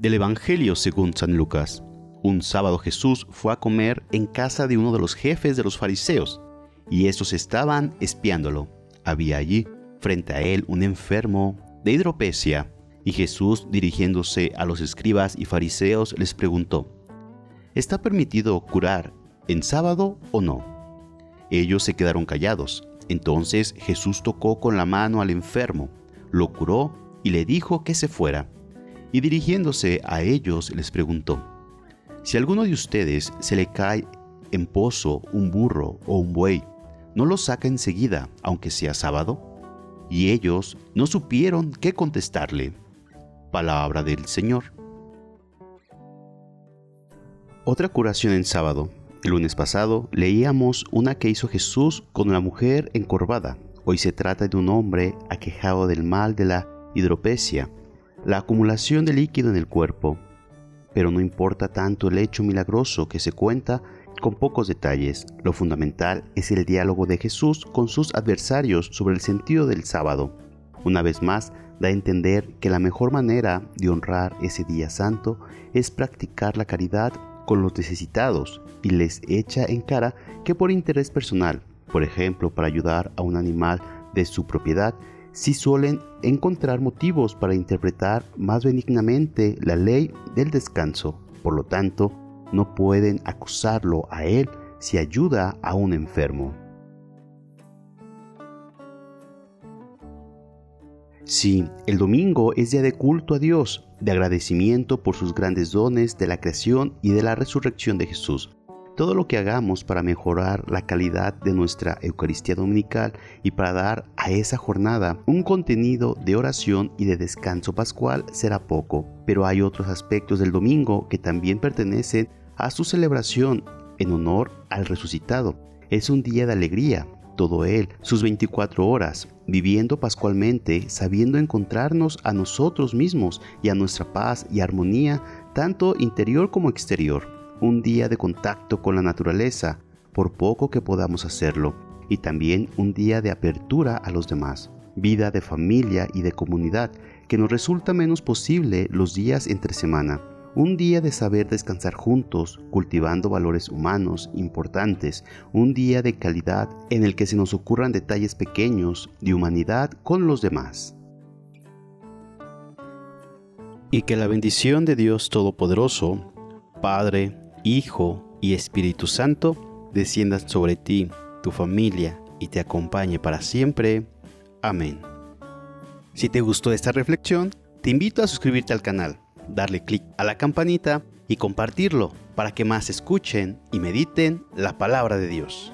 Del Evangelio según San Lucas. Un sábado Jesús fue a comer en casa de uno de los jefes de los fariseos, y estos estaban espiándolo. Había allí, frente a él, un enfermo de hidropesia, y Jesús, dirigiéndose a los escribas y fariseos, les preguntó, ¿Está permitido curar en sábado o no? Ellos se quedaron callados. Entonces Jesús tocó con la mano al enfermo, lo curó y le dijo que se fuera y dirigiéndose a ellos les preguntó, Si alguno de ustedes se le cae en pozo un burro o un buey, ¿no lo saca enseguida, aunque sea sábado? Y ellos no supieron qué contestarle. Palabra del Señor. Otra curación en sábado. El lunes pasado leíamos una que hizo Jesús con una mujer encorvada. Hoy se trata de un hombre aquejado del mal de la hidropesia la acumulación de líquido en el cuerpo, pero no importa tanto el hecho milagroso que se cuenta con pocos detalles. Lo fundamental es el diálogo de Jesús con sus adversarios sobre el sentido del sábado. Una vez más, da a entender que la mejor manera de honrar ese día santo es practicar la caridad con los necesitados y les echa en cara que por interés personal, por ejemplo para ayudar a un animal de su propiedad, si suelen encontrar motivos para interpretar más benignamente la ley del descanso. Por lo tanto, no pueden acusarlo a él si ayuda a un enfermo. Sí, el domingo es día de culto a Dios, de agradecimiento por sus grandes dones de la creación y de la resurrección de Jesús. Todo lo que hagamos para mejorar la calidad de nuestra Eucaristía Dominical y para dar a esa jornada un contenido de oración y de descanso pascual será poco, pero hay otros aspectos del domingo que también pertenecen a su celebración en honor al resucitado. Es un día de alegría, todo él, sus 24 horas, viviendo pascualmente, sabiendo encontrarnos a nosotros mismos y a nuestra paz y armonía, tanto interior como exterior un día de contacto con la naturaleza, por poco que podamos hacerlo, y también un día de apertura a los demás, vida de familia y de comunidad, que nos resulta menos posible los días entre semana, un día de saber descansar juntos, cultivando valores humanos importantes, un día de calidad en el que se nos ocurran detalles pequeños de humanidad con los demás. Y que la bendición de Dios Todopoderoso, Padre, Hijo y Espíritu Santo, desciendan sobre ti, tu familia y te acompañe para siempre. Amén. Si te gustó esta reflexión, te invito a suscribirte al canal, darle clic a la campanita y compartirlo para que más escuchen y mediten la palabra de Dios.